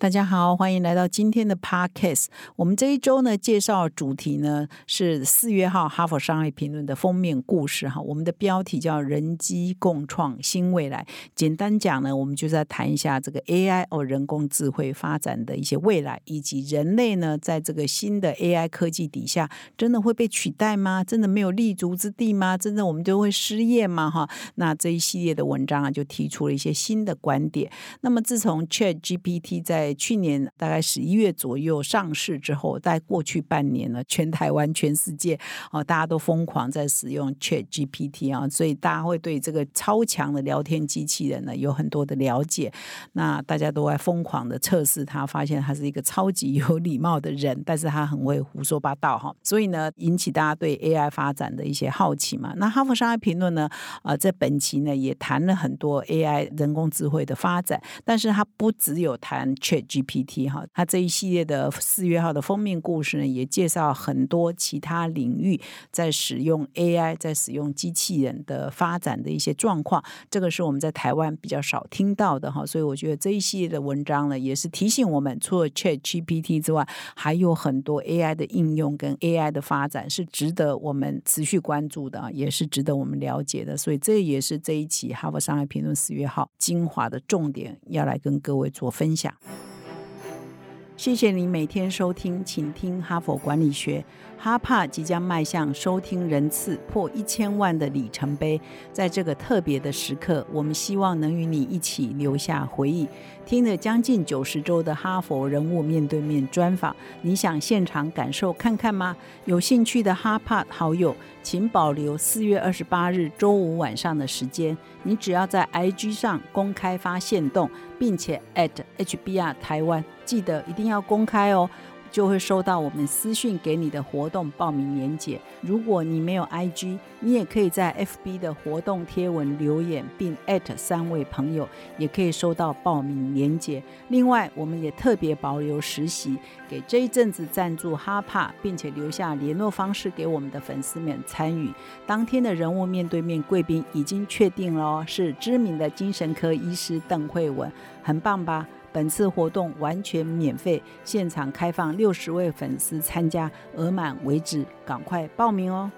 大家好，欢迎来到今天的 Podcast。我们这一周呢，介绍主题呢是四月号《哈佛商业评论》的封面故事哈。我们的标题叫“人机共创新未来”。简单讲呢，我们就在谈一下这个 AI 哦，人工智慧发展的一些未来，以及人类呢，在这个新的 AI 科技底下，真的会被取代吗？真的没有立足之地吗？真的我们就会失业吗？哈，那这一系列的文章啊，就提出了一些新的观点。那么，自从 Chat GPT 在去年大概十一月左右上市之后，在过去半年呢，全台湾、全世界哦，大家都疯狂在使用 Chat GPT 啊，所以大家会对这个超强的聊天机器人呢有很多的了解。那大家都在疯狂的测试它，发现它是一个超级有礼貌的人，但是他很会胡说八道哈。所以呢，引起大家对 AI 发展的一些好奇嘛。那哈佛商业评论呢，啊，在本期呢也谈了很多 AI 人工智慧的发展，但是它不只有谈 Chat。GPT 哈，它这一系列的四月号的封面故事呢，也介绍很多其他领域在使用 AI、在使用机器人的发展的一些状况。这个是我们在台湾比较少听到的哈，所以我觉得这一系列的文章呢，也是提醒我们，除了 Chat GPT 之外，还有很多 AI 的应用跟 AI 的发展是值得我们持续关注的，也是值得我们了解的。所以这也是这一期《哈佛商业评论》四月号精华的重点，要来跟各位做分享。谢谢你每天收听，请听哈佛管理学。哈帕即将迈向收听人次破一千万的里程碑，在这个特别的时刻，我们希望能与你一起留下回忆。听了将近九十周的哈佛人物面对面专访，你想现场感受看看吗？有兴趣的哈帕好友，请保留四月二十八日周五晚上的时间。你只要在 IG 上公开发现动，并且 at HBR 台湾。记得一定要公开哦，就会收到我们私讯给你的活动报名链接。如果你没有 IG，你也可以在 FB 的活动贴文留言，并三位朋友，也可以收到报名链接。另外，我们也特别保留实习，给这一阵子赞助哈帕，并且留下联络方式给我们的粉丝们参与。当天的人物面对面贵宾已经确定了，是知名的精神科医师邓慧文，很棒吧？本次活动完全免费，现场开放六十位粉丝参加，额满为止，赶快报名哦！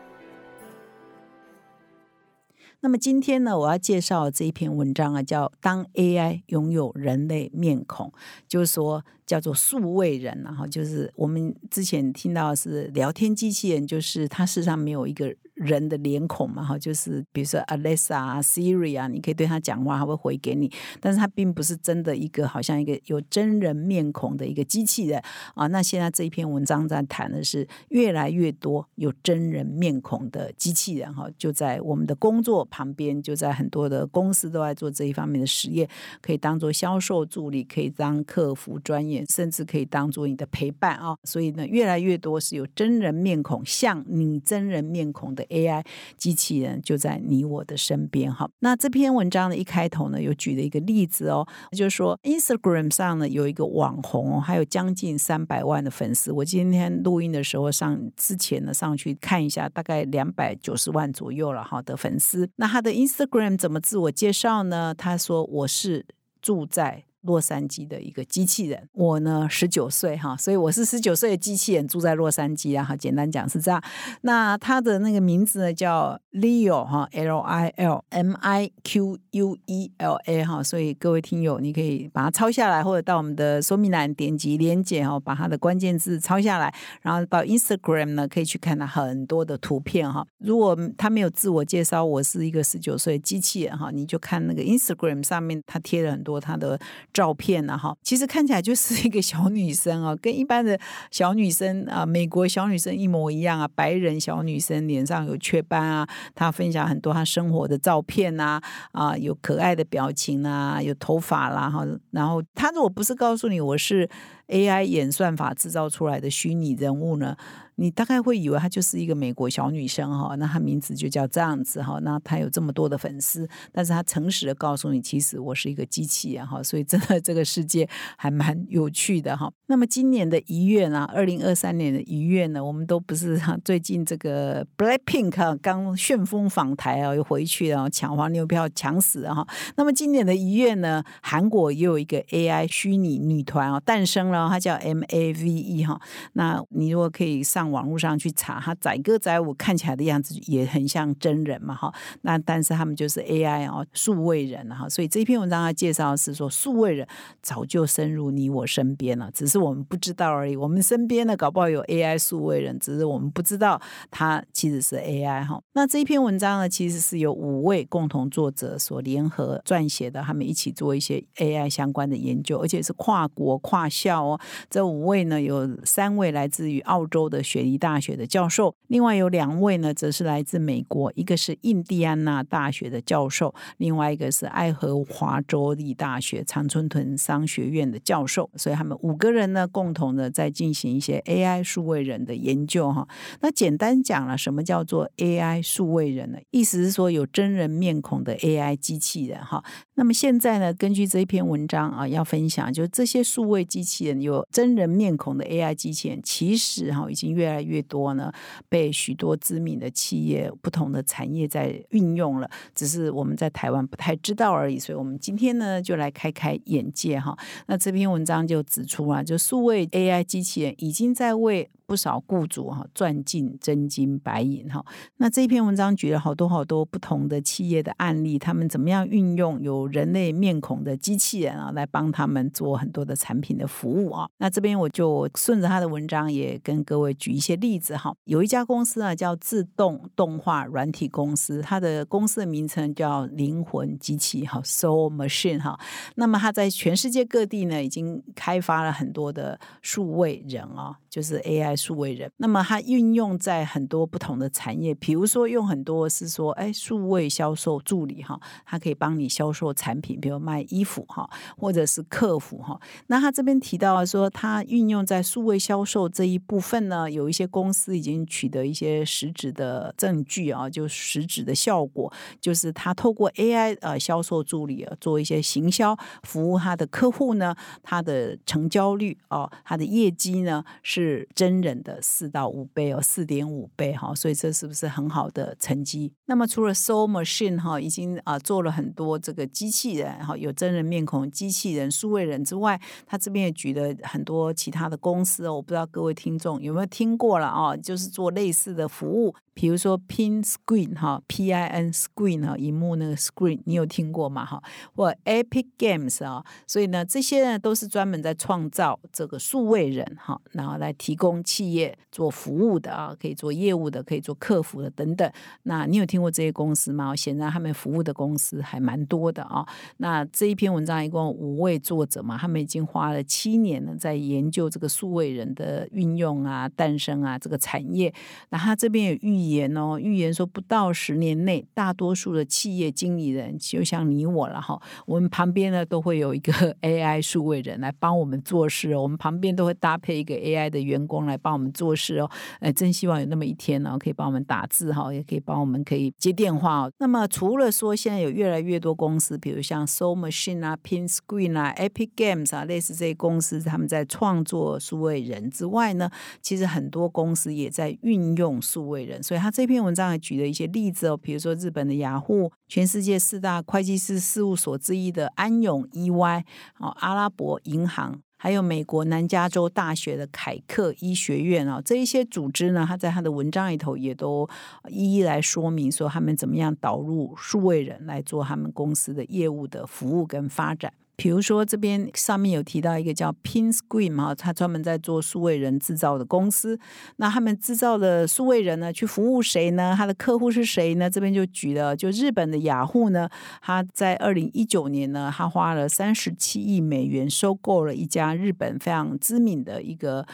那么今天呢，我要介绍这一篇文章啊，叫《当 AI 拥有人类面孔》，就是说叫做数位人，然后就是我们之前听到是聊天机器人，就是它事实上没有一个。人的脸孔嘛，哈，就是比如说 Alexa 啊、Siri 啊，你可以对他讲话，他会回给你。但是它并不是真的一个好像一个有真人面孔的一个机器人啊。那现在这一篇文章在谈的是越来越多有真人面孔的机器人，哈，就在我们的工作旁边，就在很多的公司都在做这一方面的实验，可以当做销售助理，可以当客服专业，甚至可以当做你的陪伴啊。所以呢，越来越多是有真人面孔，像你真人面孔的。AI 机器人就在你我的身边哈。那这篇文章的一开头呢，有举了一个例子哦，就是说 Instagram 上呢有一个网红，还有将近三百万的粉丝。我今天录音的时候上之前呢上去看一下，大概两百九十万左右了哈的粉丝。那他的 Instagram 怎么自我介绍呢？他说我是住在。洛杉矶的一个机器人，我呢十九岁哈，所以我是十九岁的机器人住在洛杉矶啊哈。简单讲是这样。那他的那个名字呢叫 Leo 哈，L I L M I Q U E L A 哈。所以各位听友，你可以把它抄下来，或者到我们的说明栏点击连接哈，把它的关键字抄下来，然后到 Instagram 呢可以去看到很多的图片哈。如果他没有自我介绍，我是一个十九岁机器人哈，你就看那个 Instagram 上面他贴了很多他的。照片呢？哈，其实看起来就是一个小女生啊，跟一般的小女生啊，美国小女生一模一样啊，白人小女生脸上有雀斑啊。她分享很多她生活的照片呐，啊，有可爱的表情啊，有头发啦，哈。然后她如果不是告诉你我是 AI 演算法制造出来的虚拟人物呢？你大概会以为她就是一个美国小女生哈，那她名字就叫这样子哈，那她有这么多的粉丝，但是她诚实的告诉你，其实我是一个机器人哈，所以真的这个世界还蛮有趣的哈。那么今年的一月呢，二零二三年的一月呢，我们都不是哈，最近这个 Blackpink 刚旋风访台啊，又回去了抢黄牛票抢死哈。那么今年的一月呢，韩国也有一个 AI 虚拟女团啊诞生了，它叫 MAVE 哈。那你如果可以上网络上去查，他载歌载舞看起来的样子也很像真人嘛哈。那但是他们就是 AI 哦，数位人哈。所以这篇文章它介绍是说，数位人早就深入你我身边了，只是我们不知道而已。我们身边呢，搞不好有 AI 数位人，只是我们不知道他其实是 AI 哈。那这一篇文章呢，其实是由五位共同作者所联合撰写的，他们一起做一些 AI 相关的研究，而且是跨国跨校哦。这五位呢，有三位来自于澳洲的雪梨大学的教授，另外有两位呢，则是来自美国，一个是印第安纳大学的教授，另外一个是爱荷华州立大学常春藤商学院的教授。所以他们五个人呢，共同的在进行一些 AI 数位人的研究哈。那简单讲了，什么叫做 AI 数位人呢？意思是说有真人面孔的 AI 机器人哈。那么现在呢，根据这一篇文章啊，要分享，就这些数位机器人有真人面孔的 AI 机器人，其实哈已经越来越多呢，被许多知名的企业、不同的产业在运用了，只是我们在台湾不太知道而已。所以，我们今天呢，就来开开眼界哈。那这篇文章就指出啊，就数位 AI 机器人已经在为不少雇主哈赚进真金白银哈。那这一篇文章举了好多好多不同的企业的案例，他们怎么样运用有人类面孔的机器人啊，来帮他们做很多的产品的服务啊。那这边我就顺着他的文章也跟各位举一些例子哈。有一家公司啊叫自动动画软体公司，它的公司的名称叫灵魂机器哈，Soul Machine 哈。那么它在全世界各地呢，已经开发了很多的数位人啊，就是 AI。数位人，那么它运用在很多不同的产业，比如说用很多是说，哎，数位销售助理哈，它可以帮你销售产品，比如卖衣服哈，或者是客服哈。那他这边提到说，它运用在数位销售这一部分呢，有一些公司已经取得一些实质的证据啊，就实质的效果，就是他透过 AI 呃销售助理啊做一些行销服务，他的客户呢，他的成交率哦，他的业绩呢是是真人。的四到五倍哦，四点五倍哈，所以这是不是很好的成绩？那么除了 Soul Machine 哈，已经啊做了很多这个机器人哈，有真人面孔机器人、数位人之外，他这边也举了很多其他的公司哦，我不知道各位听众有没有听过了啊？就是做类似的服务。比如说 Pin Screen 哈，P I N Screen 哈，荧幕那个 Screen 你有听过吗？哈，或 Epic Games 啊，所以呢，这些呢都是专门在创造这个数位人哈，然后来提供企业做服务的啊，可以做业务的，可以做客服的等等。那你有听过这些公司吗？显然他们服务的公司还蛮多的啊。那这一篇文章一共五位作者嘛，他们已经花了七年呢，在研究这个数位人的运用啊、诞生啊这个产业。那他这边有预。预言哦，预言说不到十年内，大多数的企业经理人就像你我了哈，我们旁边呢都会有一个 AI 数位人来帮我们做事哦，我们旁边都会搭配一个 AI 的员工来帮我们做事哦。哎，真希望有那么一天呢，可以帮我们打字哈，也可以帮我们可以接电话。那么除了说现在有越来越多公司，比如像 Soul Machine 啊、Pin Screen 啊、Epic Games 啊，类似这些公司，他们在创作数位人之外呢，其实很多公司也在运用数位人，所以。他这篇文章还举了一些例子哦，比如说日本的雅虎，全世界四大会计师事务所之一的安永 EY，哦，阿拉伯银行，还有美国南加州大学的凯克医学院啊，这一些组织呢，他在他的文章里头也都一一来说明说他们怎么样导入数位人来做他们公司的业务的服务跟发展。比如说，这边上面有提到一个叫 Pin Screen 哈，他专门在做数位人制造的公司。那他们制造的数位人呢，去服务谁呢？他的客户是谁呢？这边就举了，就日本的雅虎呢，他在二零一九年呢，他花了三十七亿美元收购了一家日本非常知名的一个。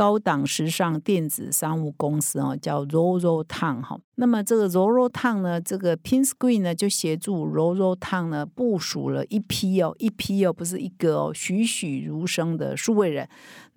高档时尚电子商务公司哦，叫 Roro Town 哈。那么这个 Roro Town 呢，这个 Pinscreen 呢就协助 Roro Town 呢部署了一批哦，一批哦，不是一个哦，栩栩如生的数位人。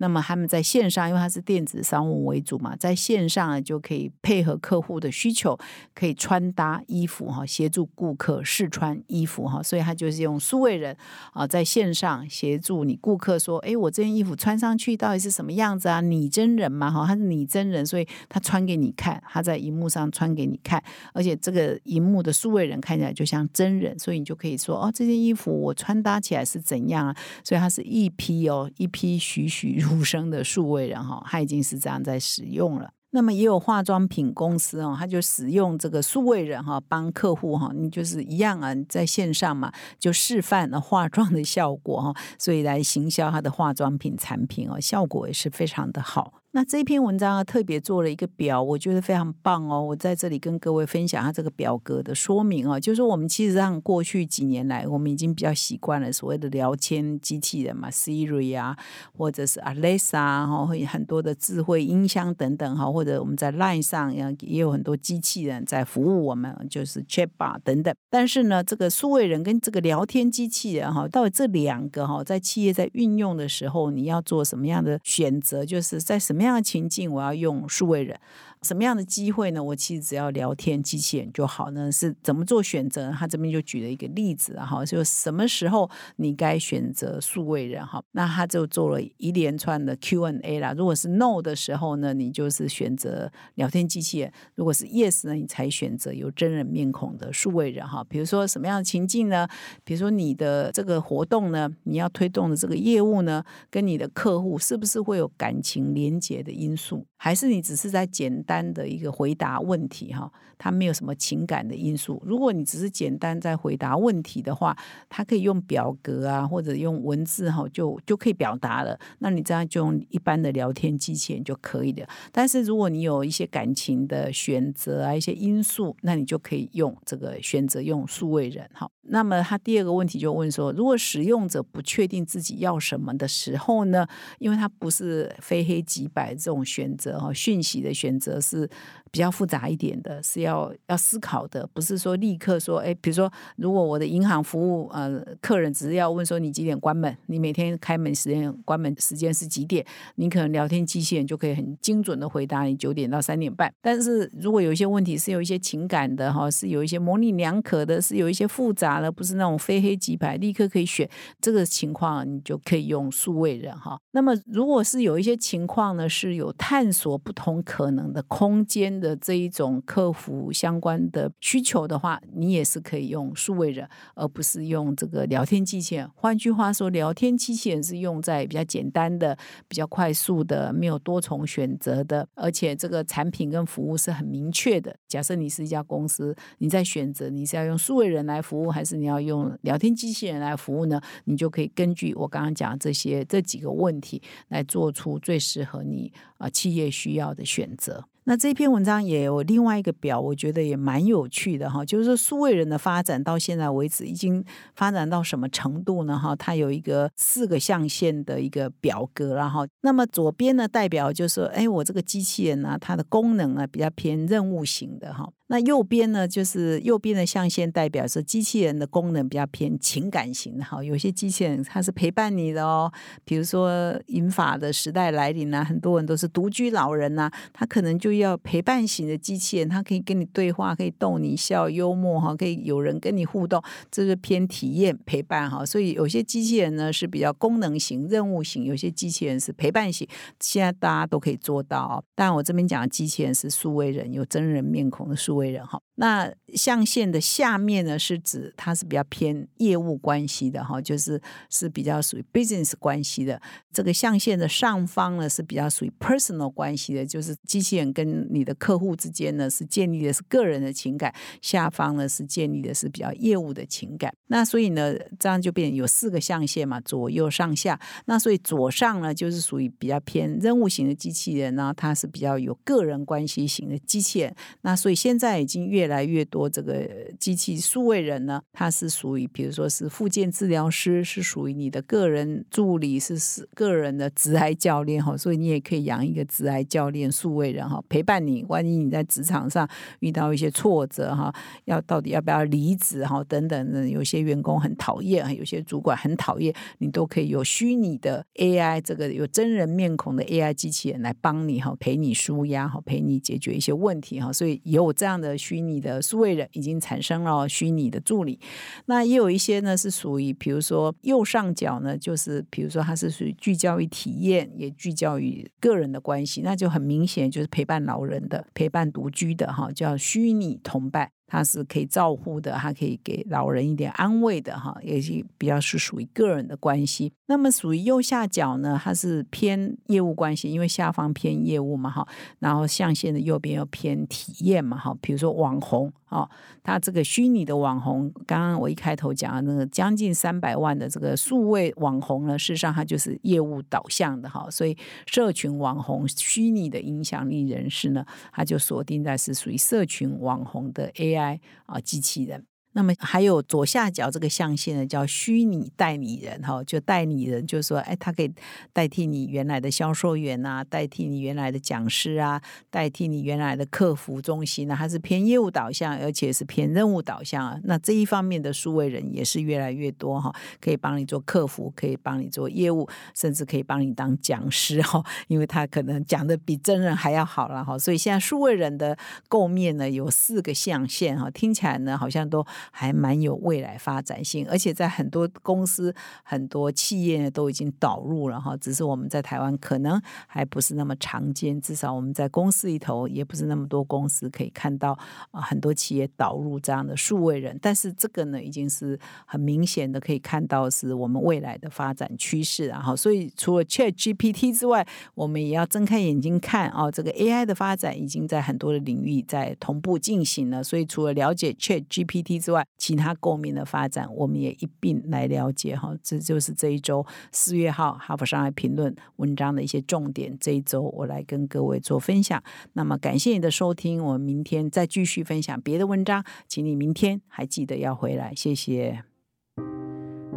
那么他们在线上，因为它是电子商务为主嘛，在线上呢就可以配合客户的需求，可以穿搭衣服哈，协助顾客试穿衣服哈，所以他就是用数位人啊，在线上协助你顾客说，哎，我这件衣服穿上去到底是什么样子啊？拟真人嘛哈，他是拟真人，所以他穿给你看，他在荧幕上穿给你看，而且这个荧幕的数位人看起来就像真人，所以你就可以说，哦，这件衣服我穿搭起来是怎样啊？所以它是一批哦，一批栩栩如出生的数位人哈，他已经是这样在使用了。那么也有化妆品公司哦，他就使用这个数位人哈，帮客户哈，你就是一样啊，在线上嘛，就示范了化妆的效果哈，所以来行销他的化妆品产品哦，效果也是非常的好。那这篇文章啊，特别做了一个表，我觉得非常棒哦。我在这里跟各位分享下这个表格的说明哦，就是我们其实上过去几年来，我们已经比较习惯了所谓的聊天机器人嘛，Siri 啊，或者是 Alexa 哈，会很多的智慧音箱等等哈，或者我们在 Line 上也也有很多机器人在服务我们，就是 Chatbot 等等。但是呢，这个数位人跟这个聊天机器人哈，到底这两个哈，在企业在运用的时候，你要做什么样的选择？就是在什么样那样情境，我要用数位人。什么样的机会呢？我其实只要聊天机器人就好呢。是怎么做选择？他这边就举了一个例子哈，就什么时候你该选择数位人哈？那他就做了一连串的 Q&A 啦。如果是 No 的时候呢，你就是选择聊天机器人；如果是 Yes 呢，你才选择有真人面孔的数位人哈。比如说什么样的情境呢？比如说你的这个活动呢，你要推动的这个业务呢，跟你的客户是不是会有感情连结的因素？还是你只是在简单单的一个回答问题哈，它没有什么情感的因素。如果你只是简单在回答问题的话，它可以用表格啊，或者用文字哈，就就可以表达了。那你这样就用一般的聊天机器人就可以了。但是如果你有一些感情的选择啊，一些因素，那你就可以用这个选择用数位人哈。那么他第二个问题就问说，如果使用者不确定自己要什么的时候呢？因为它不是非黑即白这种选择哈，讯息的选择是。比较复杂一点的，是要要思考的，不是说立刻说，哎，比如说，如果我的银行服务，呃，客人只是要问说你几点关门，你每天开门时间、关门时间是几点，你可能聊天机器人就可以很精准的回答你九点到三点半。但是如果有一些问题是有一些情感的哈，是有一些模棱两可的，是有一些复杂的，不是那种非黑即白，立刻可以选这个情况，你就可以用数位人哈。那么如果是有一些情况呢，是有探索不同可能的空间。的这一种客服相关的需求的话，你也是可以用数位人，而不是用这个聊天机器人。换句话说，聊天机器人是用在比较简单的、比较快速的、没有多重选择的，而且这个产品跟服务是很明确的。假设你是一家公司，你在选择你是要用数位人来服务，还是你要用聊天机器人来服务呢？你就可以根据我刚刚讲这些这几个问题来做出最适合你啊企业需要的选择。那这篇文章也有另外一个表，我觉得也蛮有趣的哈，就是说数位人的发展到现在为止已经发展到什么程度呢？哈，它有一个四个象限的一个表格，然后那么左边呢代表就是说，哎，我这个机器人呢，它的功能啊比较偏任务型的哈。那右边呢，就是右边的象限代表是机器人的功能比较偏情感型的哈。有些机器人它是陪伴你的哦，比如说银发的时代来临啊，很多人都是独居老人呐，他可能就要陪伴型的机器人，它可以跟你对话，可以逗你笑，幽默哈，可以有人跟你互动，这是偏体验陪伴哈。所以有些机器人呢是比较功能型、任务型，有些机器人是陪伴型。现在大家都可以做到，但我这边讲的机器人是数位人，有真人面孔的数。位人哈，那象限的下面呢，是指它是比较偏业务关系的哈，就是是比较属于 business 关系的。这个象限的上方呢，是比较属于 personal 关系的，就是机器人跟你的客户之间呢，是建立的是个人的情感；下方呢，是建立的是比较业务的情感。那所以呢，这样就变有四个象限嘛，左右上下。那所以左上呢，就是属于比较偏任务型的机器人呢，它是比较有个人关系型的机器人。那所以现在。已经越越来越多这个机器数位人呢，它是属于比如说是附件治疗师，是属于你的个人助理，是是个人的职癌教练哈，所以你也可以养一个职癌教练数位人哈，陪伴你。万一你在职场上遇到一些挫折哈，要到底要不要离职哈等等的，有些员工很讨厌，有些主管很讨厌，你都可以有虚拟的 AI 这个有真人面孔的 AI 机器人来帮你哈，陪你舒压哈，陪你解决一些问题哈，所以也有这样的虚拟你的数位人已经产生了虚拟的助理。那也有一些呢是属于，比如说右上角呢，就是比如说它是属于聚焦于体验，也聚焦于个人的关系，那就很明显就是陪伴老人的、陪伴独居的哈，叫虚拟同伴。它是可以照护的，它可以给老人一点安慰的哈，也是比较是属于个人的关系。那么属于右下角呢，它是偏业务关系，因为下方偏业务嘛哈，然后象限的右边又偏体验嘛哈。比如说网红哦，它这个虚拟的网红，刚刚我一开头讲的那个将近三百万的这个数位网红呢，事实上它就是业务导向的哈，所以社群网红虚拟的影响力人士呢，它就锁定在是属于社群网红的 AI。啊，机器人。那么还有左下角这个象限呢，叫虚拟代理人哈，就代理人就是说，哎，他可以代替你原来的销售员啊，代替你原来的讲师啊，代替你原来的客服中心呢，它是偏业务导向，而且是偏任务导向啊。那这一方面的数位人也是越来越多哈，可以帮你做客服，可以帮你做业务，甚至可以帮你当讲师哈，因为他可能讲的比真人还要好了哈。所以现在数位人的构面呢，有四个象限哈，听起来呢好像都。还蛮有未来发展性，而且在很多公司、很多企业都已经导入了哈。只是我们在台湾可能还不是那么常见，至少我们在公司里头也不是那么多公司可以看到啊。很多企业导入这样的数位人，但是这个呢，已经是很明显的可以看到是我们未来的发展趋势。啊。哈，所以除了 Chat GPT 之外，我们也要睁开眼睛看哦，这个 AI 的发展已经在很多的领域在同步进行了。所以，除了了解 Chat GPT 之外，其他共鸣的发展，我们也一并来了解哈。这就是这一周四月号《哈佛商业评论》文章的一些重点。这一周我来跟各位做分享。那么感谢你的收听，我们明天再继续分享别的文章，请你明天还记得要回来，谢谢。